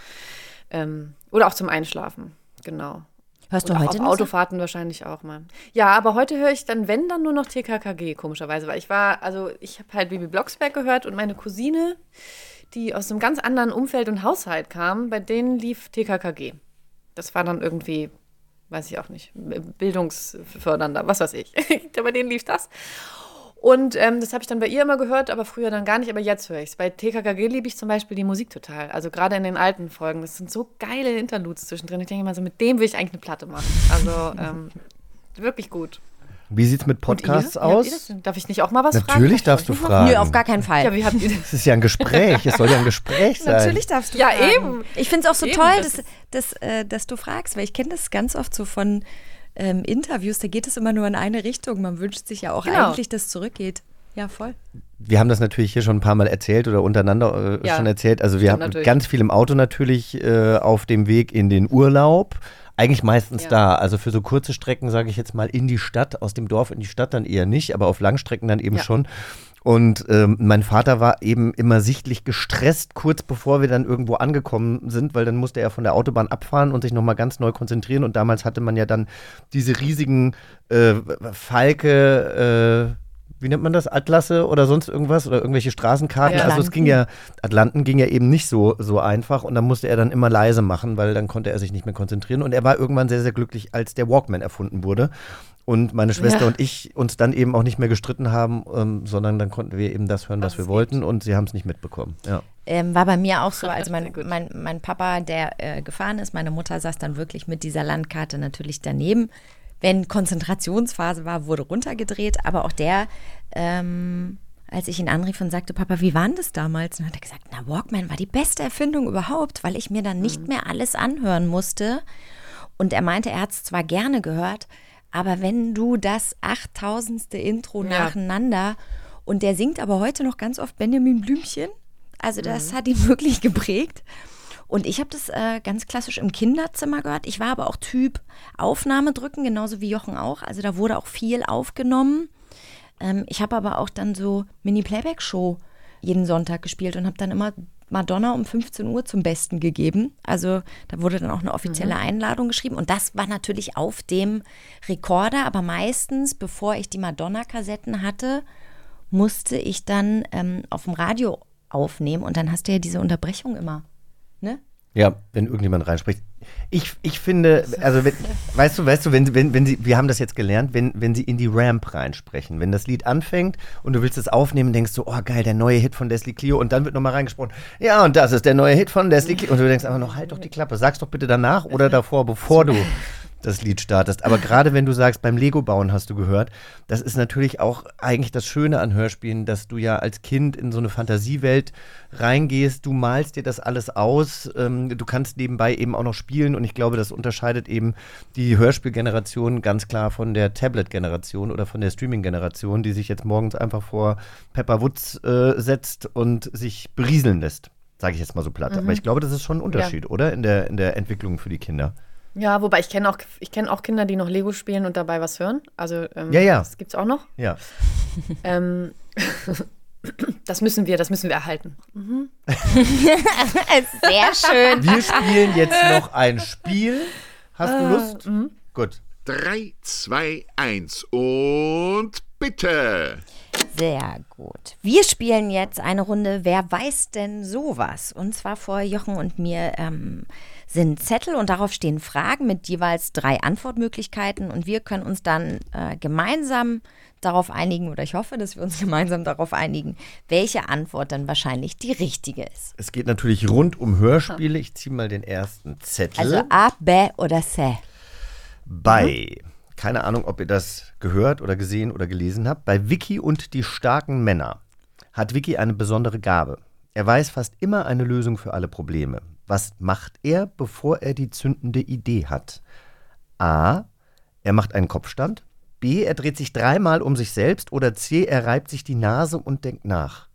Ähm, oder auch zum Einschlafen, genau. Hörst du Oder heute auf noch so? Autofahrten wahrscheinlich auch mal. Ja, aber heute höre ich dann, wenn, dann nur noch TKKG, komischerweise. Weil ich war, also ich habe halt Bibi Blocksberg gehört und meine Cousine, die aus einem ganz anderen Umfeld und Haushalt kam, bei denen lief TKKG. Das war dann irgendwie, weiß ich auch nicht, bildungsfördernder, was weiß ich. bei denen lief das. Und ähm, das habe ich dann bei ihr immer gehört, aber früher dann gar nicht, aber jetzt höre ich es. Bei TKKG liebe ich zum Beispiel die Musik total. Also gerade in den alten Folgen. Das sind so geile Interludes zwischendrin. Ich denke immer so, mit dem will ich eigentlich eine Platte machen. Also ähm, wirklich gut. Wie sieht's mit Und ihr? Podcasts aus? Darf ich nicht auch mal was fragen? Natürlich Darf ich darfst du fragen. Nö, auf gar keinen Fall. Ja, wie habt ihr das? Es ist ja ein Gespräch. Es soll ja ein Gespräch sein. Natürlich darfst du Ja, fragen. eben. Ich finde es auch so Eben, toll, das dass, dass, äh, dass du fragst, weil ich kenne das ganz oft so von ähm, Interviews, da geht es immer nur in eine Richtung. Man wünscht sich ja auch Genau. eigentlich, dass es zurückgeht. Ja, voll. Wir haben das natürlich hier schon ein paar Mal erzählt oder untereinander äh, Ja, schon erzählt. Also wir haben natürlich. ganz viel im Auto natürlich äh, auf dem Weg in den Urlaub. Eigentlich meistens Ja. da. Also für so kurze Strecken, sage ich jetzt mal, in die Stadt, aus dem Dorf in die Stadt dann eher nicht, aber auf Langstrecken dann eben Ja. schon. Und ähm, mein Vater war eben immer sichtlich gestresst, kurz bevor wir dann irgendwo angekommen sind, weil dann musste er von der Autobahn abfahren und sich nochmal ganz neu konzentrieren. Und damals hatte man ja dann diese riesigen äh, Falke, äh, wie nennt man das, Atlasse oder sonst irgendwas oder irgendwelche Straßenkarten. Ja. Also es ging ja, Atlanten ging ja eben nicht so, so einfach und da musste er dann immer leise machen, weil dann konnte er sich nicht mehr konzentrieren. Und er war irgendwann sehr, sehr glücklich, als der Walkman erfunden wurde. Und meine Schwester Ja. und ich uns dann eben auch nicht mehr gestritten haben, ähm, sondern dann konnten wir eben das hören, was Was wir wollten und sie haben es nicht mitbekommen. Ja. Ähm, war bei mir auch so, also mein, mein, mein Papa, der äh, gefahren ist, meine Mutter saß dann wirklich mit dieser Landkarte natürlich daneben. Wenn Konzentrationsphase war, wurde runtergedreht, aber auch der, ähm, als ich ihn anrief und sagte, Papa, wie war denn das damals? Und dann hat er gesagt, na, Walkman war die beste Erfindung überhaupt, weil ich mir dann nicht Mhm. mehr alles anhören musste. Und er meinte, er hat es zwar gerne gehört, aber wenn du das achttausendste Intro Ja. nacheinander und der singt aber heute noch ganz oft Benjamin Blümchen, also das Mhm. hat ihn wirklich geprägt. Und ich habe das äh, ganz klassisch im Kinderzimmer gehört. Ich war aber auch Typ Aufnahme drücken, genauso wie Jochen auch. Also da wurde auch viel aufgenommen. Ähm, ich habe aber auch dann so Mini-Playback-Show jeden Sonntag gespielt und habe dann immer Madonna um 15 Uhr zum Besten gegeben. Also da wurde dann auch eine offizielle Einladung geschrieben. Und das war natürlich auf dem Rekorder, aber meistens, bevor ich die Madonna-Kassetten hatte, musste ich dann ähm, auf dem Radio aufnehmen und dann hast du ja diese Unterbrechung immer. Ja, wenn irgendjemand reinspricht. Ich, ich finde, also wenn, weißt du, weißt du, wenn, wenn, wenn sie, wir haben das jetzt gelernt, wenn, wenn sie in die Ramp reinsprechen, wenn das Lied anfängt und du willst es aufnehmen, denkst du, oh geil, der neue Hit von Leslie Clio und dann wird nochmal reingesprochen, ja und das ist der neue Hit von Leslie Clio und du denkst einfach noch, halt doch die Klappe, sag's doch bitte danach oder davor, bevor du das Lied startest. Aber gerade wenn du sagst, beim Lego bauen hast du gehört, das ist natürlich auch eigentlich das Schöne an Hörspielen, dass du ja als Kind in so eine Fantasiewelt reingehst, du malst dir das alles aus, ähm, du kannst nebenbei eben auch noch spielen und ich glaube, das unterscheidet eben die Hörspielgeneration ganz klar von der Tablet-Generation oder von der Streaming-Generation, die sich jetzt morgens einfach vor Pepper Woods äh, setzt und sich berieseln lässt. Sage ich jetzt mal so platt. Aber ich glaube, das ist schon ein Unterschied, oder? In der, in der Entwicklung für die Kinder. Ja, wobei ich kenne auch, ich kenn auch Kinder, die noch Lego spielen und dabei was hören. Also ähm, Ja, ja. das gibt's auch noch. Ja. Ähm, das müssen wir, das müssen wir erhalten. Sehr schön. Wir spielen jetzt noch ein Spiel. Hast du Lust? Gut. 3, 2, 1 und bitte. Sehr gut. Wir spielen jetzt eine Runde Wer weiß denn sowas? Und zwar vor Jochen und mir ähm, sind Zettel und darauf stehen Fragen mit jeweils drei Antwortmöglichkeiten und wir können uns dann äh, gemeinsam darauf einigen oder ich hoffe, dass wir uns gemeinsam darauf einigen, welche Antwort dann wahrscheinlich die richtige ist. Es geht natürlich rund um Hörspiele. Ich ziehe mal den ersten Zettel. Also A, B oder C. Bei, keine Ahnung, ob ihr das gehört oder gesehen oder gelesen habt, bei Vicky und die starken Männer hat Vicky eine besondere Gabe. Er weiß fast immer eine Lösung für alle Probleme. Was macht er, bevor er die zündende Idee hat? A. Er macht einen Kopfstand. B. Er dreht sich dreimal um sich selbst. Oder C. Er reibt sich die Nase und denkt nach.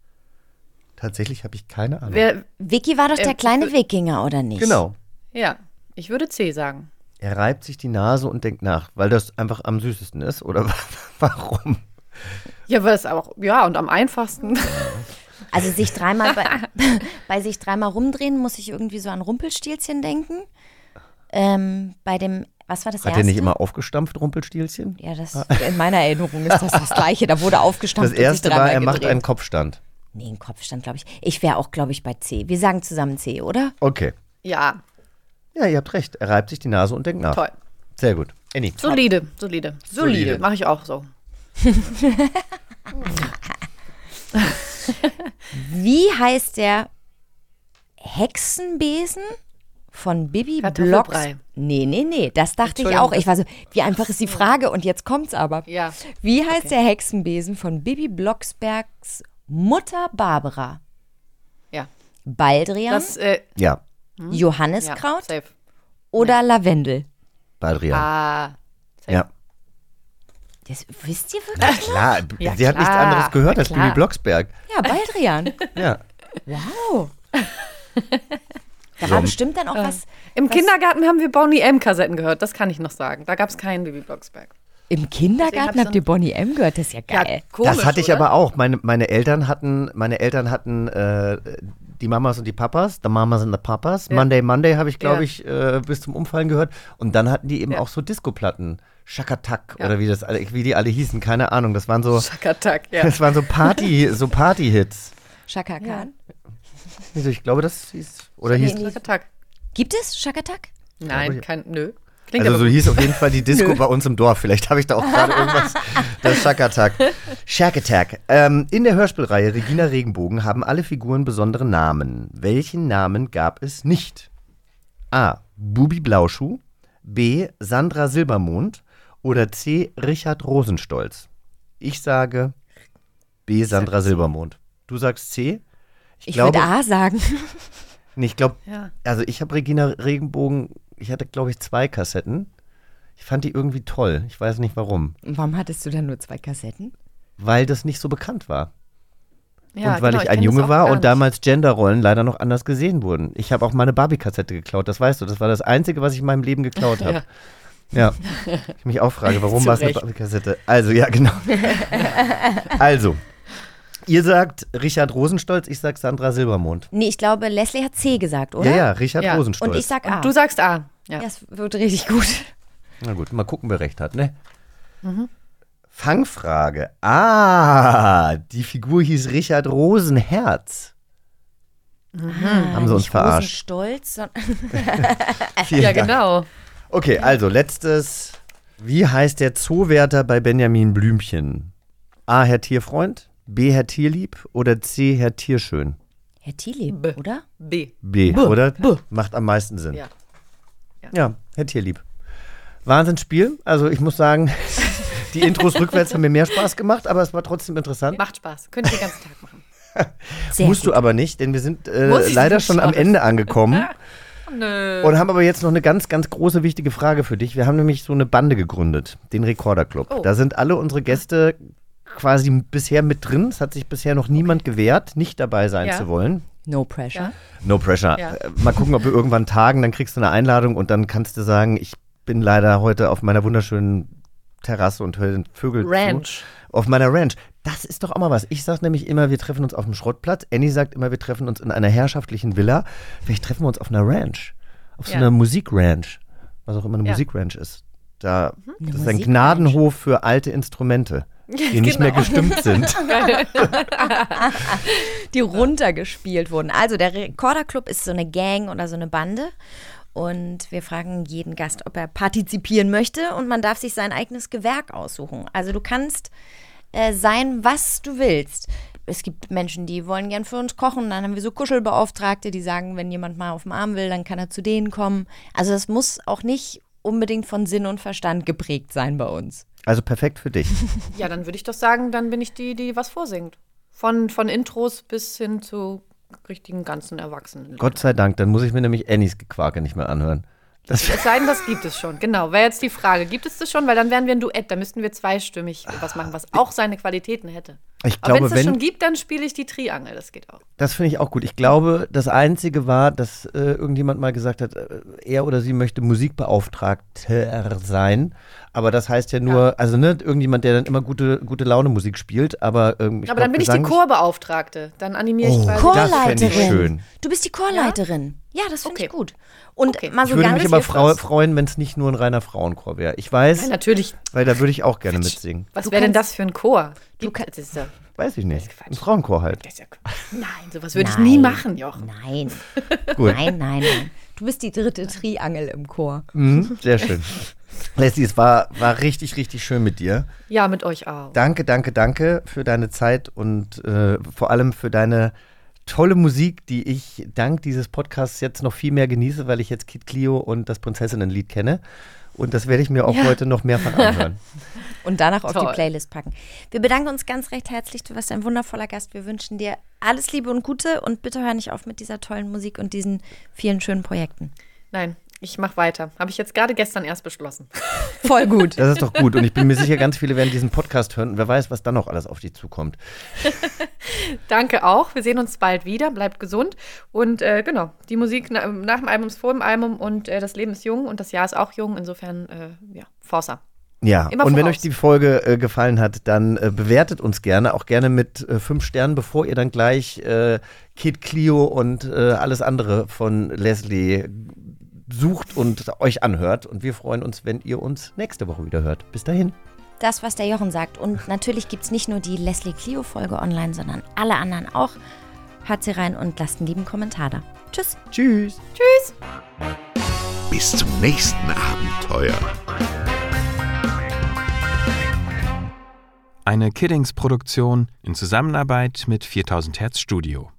Tatsächlich habe ich keine Ahnung. Wer, Vicky war doch der Äh, kleine Wikinger, oder nicht? genau. ja, ich würde C sagen. Er reibt sich die Nase und denkt nach, weil das einfach am süßesten ist. Oder warum? Ja, weil es auch, ja, und am einfachsten. Also sich dreimal bei, bei sich dreimal rumdrehen, muss ich irgendwie so an Rumpelstilzchen denken. Ähm, bei dem, was war das Hat erste? er nicht immer aufgestampft, Rumpelstilzchen? Ja, das, in meiner Erinnerung ist das das Gleiche. Da wurde aufgestampft Das und sich erste war, er macht gedreht. einen Kopfstand. Nee, ein Kopfstand, glaube ich. Ich wäre auch, glaube ich, bei C. Wir sagen zusammen C, oder? Okay. Ja, Ja, ihr habt recht. Er reibt sich die Nase und denkt nach. toll. Sehr gut. Annie. Solide, solide. Solide. Mache ich auch so. Wie heißt der Hexenbesen von Bibi Blocks? Nee, nee, nee, das dachte ich auch. Ich war so, wie einfach ist die Frage und jetzt kommt's aber. Ja. Wie heißt der Hexenbesen von Bibi Blocksbergs Mutter Barbara? Ja. Baldrian, Das, äh, Ja, ja, Johanniskraut safe. oder Lavendel? Baldrian. Ah, ja. Das wisst ihr wirklich? Klar, Ja, sie hat nichts klar. anderes gehört Ja, als klar. Bibi Blocksberg. Ja, Baldrian. Ja. Wow. Da war bestimmt dann auch was. Im was- Kindergarten haben wir Bonnie M-Kassetten gehört, das kann ich noch sagen. Da gab es keinen Bibi Blocksberg. Im Kindergarten habt ihr Bonnie M gehört? Das ist ja geil. komisch, das hatte ich oder? aber auch. Meine, meine Eltern hatten, meine Eltern hatten äh, die Mamas und die Papas, the Mamas and the Papas. Monday, Monday habe ich, glaube Ja. ich, äh, bis zum Umfallen gehört. Und dann hatten die eben Ja. auch so Discoplatten. Shakatak Ja. oder wie das alle, wie die alle hießen, keine Ahnung. Das waren so, Schakatak, ja. das waren so Party, so Party-Hits. Also ich glaube, das hieß oder hieß. Schakatak. Gibt es Shakatak? Nein, kein, nö. Klingt Also so hieß auf jeden Fall die Disco bei uns im Dorf. Vielleicht habe ich da auch gerade irgendwas. Das Shack Attack. Shack Attack. Ähm, in der Hörspielreihe Regina Regenbogen haben alle Figuren besondere Namen. Welchen Namen gab es nicht? A. Bubi Blauschuh. B. Sandra Silbermond. Oder C. Richard Rosenstolz. Ich sage B. Sandra Silbermond. Du sagst C? Ich würde glaube, A sagen. Nee, ich glaube, Ja. also ich habe Regina Regenbogen, ich hatte glaube ich zwei Kassetten. Ich fand die irgendwie toll. Ich weiß nicht warum. Warum hattest du dann nur zwei Kassetten? Weil das nicht so bekannt war. Ja, und weil genau, ich ein das Junge war und damals Genderrollen leider noch anders gesehen wurden. Ich habe auch meine Barbie-Kassette geklaut, das weißt du. Das war das Einzige, was ich in meinem Leben geklaut habe. Ja. Ich mich auch frage, warum war es eine. Barbie-Kassette? Also, ja, genau. also, ihr sagt Richard Rosenstolz, ich sag Sandra Silbermond. Nee, ich glaube, Leslie hat C gesagt, oder? Ja, ja, Richard Ja. Rosenstolz. Und ich sag A. Du sagst A. Ja. es wird richtig gut. Na gut, mal gucken, wer recht hat, ne? Mhm. Fangfrage. Ah, die Figur hieß Richard Rosenherz. Haben sie uns Nicht verarscht. Rosenstolz, sondern Vielen Ja, Dank. genau. Okay, also letztes. Wie heißt der Zoowärter bei Benjamin Blümchen? A. Herr Tierfreund, B. Herr Tierlieb oder C. Herr Tierschön? Herr Thiele, B. oder? B. B, oder? Macht am meisten Sinn. Ja. Ja, Herr Tierlieb. Wahnsinnsspiel. Also ich muss sagen, die Intros rückwärts haben mir mehr Spaß gemacht, aber es war trotzdem interessant. Macht Spaß. Könnt ihr den ganzen Tag machen. Sehr Musst gut. du aber nicht, denn wir sind äh, leider schon am. Ende angekommen Nö. und haben aber jetzt noch eine ganz, ganz große, wichtige Frage für dich. Wir haben nämlich so eine Bande gegründet, den Recorder Club. Oh. Da sind alle unsere Gäste quasi bisher mit drin. Es hat sich bisher noch niemand gewehrt, nicht dabei sein Ja. zu wollen. No pressure. Ja. No pressure. Ja. Äh, Mal gucken, ob wir irgendwann tagen, dann kriegst du eine Einladung und dann kannst du sagen, ich bin leider heute auf meiner wunderschönen Terrasse und höre den Vögel Ranch. zu. Auf meiner Ranch. Das ist doch auch mal was. Ich sag nämlich immer, wir treffen uns auf dem Schrottplatz. Annie sagt immer, wir treffen uns in einer herrschaftlichen Villa. Vielleicht treffen wir uns auf einer Ranch. Auf so Ja. einer Musikranch. Was auch immer eine. Musikranch ist. Da, Eine das ist ein. Gnadenhof für alte Instrumente, die nicht mehr genau. gestimmt sind. die runtergespielt wurden. Also der Recorder Club ist so eine Gang oder so eine Bande. Und wir fragen jeden Gast, ob er partizipieren möchte. Und man darf sich sein eigenes Gewerk aussuchen. Also du kannst äh, sein, was du willst. Es gibt Menschen, die wollen gern für uns kochen. Dann haben wir so Kuschelbeauftragte, die sagen, wenn jemand mal auf dem Arm will, dann kann er zu denen kommen. Also das muss auch nicht unbedingt von Sinn und Verstand geprägt sein bei uns. Also perfekt für dich. Ja, dann würde ich doch sagen, dann bin ich die, die was vorsingt. Von, von Intros bis hin zu richtigen ganzen Erwachsenen. Gott sei Dank, dann muss ich mir nämlich Annies Gequake nicht mehr anhören. Das Es sei denn, das gibt es schon. Genau, wäre jetzt die Frage. Gibt es das schon? Weil dann wären wir ein Duett. Da müssten wir zweistimmig was machen, was auch seine Qualitäten hätte. Ich Aber wenn glaube, es das schon gibt, dann spiele ich die Triangel. Das geht auch. Das finde ich auch gut. Ich glaube, das Einzige war, dass äh, irgendjemand mal gesagt hat, äh, er oder sie möchte Musikbeauftragter sein. Aber das heißt ja nur, also ne, irgendjemand, der dann immer gute, gute Laune Musik spielt. Aber, ähm, ich Aber dann bin ich die Gesang- Chorbeauftragte. Dann animiere ich Oh, quasi. ich schön. Du bist die Chorleiterin. Ja, das finde ich gut. Und Okay. mal Ich so würde ganz mich aber frau freuen, wenn es nicht nur ein reiner Frauenchor wäre. Ich weiß, Nein, natürlich. weil da würde ich auch gerne mitsingen. Was Du wäre denn kannst- das für ein Chor? Gibt, das ist ja, Weiß ich nicht. Ein Frauenchor halt. nein, sowas würde ich nie machen, Jochen. Nein. Gut. Nein, nein, nein. Du bist die dritte Triangel im Chor. Mhm, sehr schön. Leslie, es war, war richtig, richtig schön mit dir. Ja, mit euch auch. Danke, danke, danke für deine Zeit und äh, vor allem für deine tolle Musik, die ich dank dieses Podcasts jetzt noch viel mehr genieße, weil ich jetzt Kid Clio und das Prinzessinnenlied kenne. Und das werde ich mir auch Ja. heute noch mehrfach anhören. Und danach auf die Toll. Playlist packen. Wir bedanken uns ganz recht herzlich. Du warst ein wundervoller Gast. Wir wünschen dir alles Liebe und Gute und bitte hör nicht auf mit dieser tollen Musik und diesen vielen schönen Projekten. Nein, ich mache weiter. Habe ich jetzt gerade gestern erst beschlossen. Voll gut. Das ist doch gut. Und ich bin mir sicher, ganz viele werden diesen Podcast hören und wer weiß, was dann noch alles auf dich zukommt. Danke auch. Wir sehen uns bald wieder. Bleibt gesund. Und äh, genau, die Musik na, nach dem Album ist vor dem Album und äh, das Leben ist jung und das Jahr ist auch jung. Insofern, äh, ja, Forza. Ja, Immer und wenn euch die Folge äh, gefallen hat, dann äh, bewertet uns gerne, auch gerne mit äh, fünf Sternen, bevor ihr dann gleich äh, Kid Clio und äh, alles andere von Leslie sucht und euch anhört. Und wir freuen uns, wenn ihr uns nächste Woche wieder hört. Bis dahin. Das, was der Jochen sagt. Und natürlich gibt es nicht nur die Leslie Clio-Folge online, sondern alle anderen auch. Hört sie rein und lasst einen lieben Kommentar da. Tschüss. Tschüss. Tschüss. Bis zum nächsten Abenteuer. Eine Kiddings-Produktion in Zusammenarbeit mit 4000 Hertz Studio.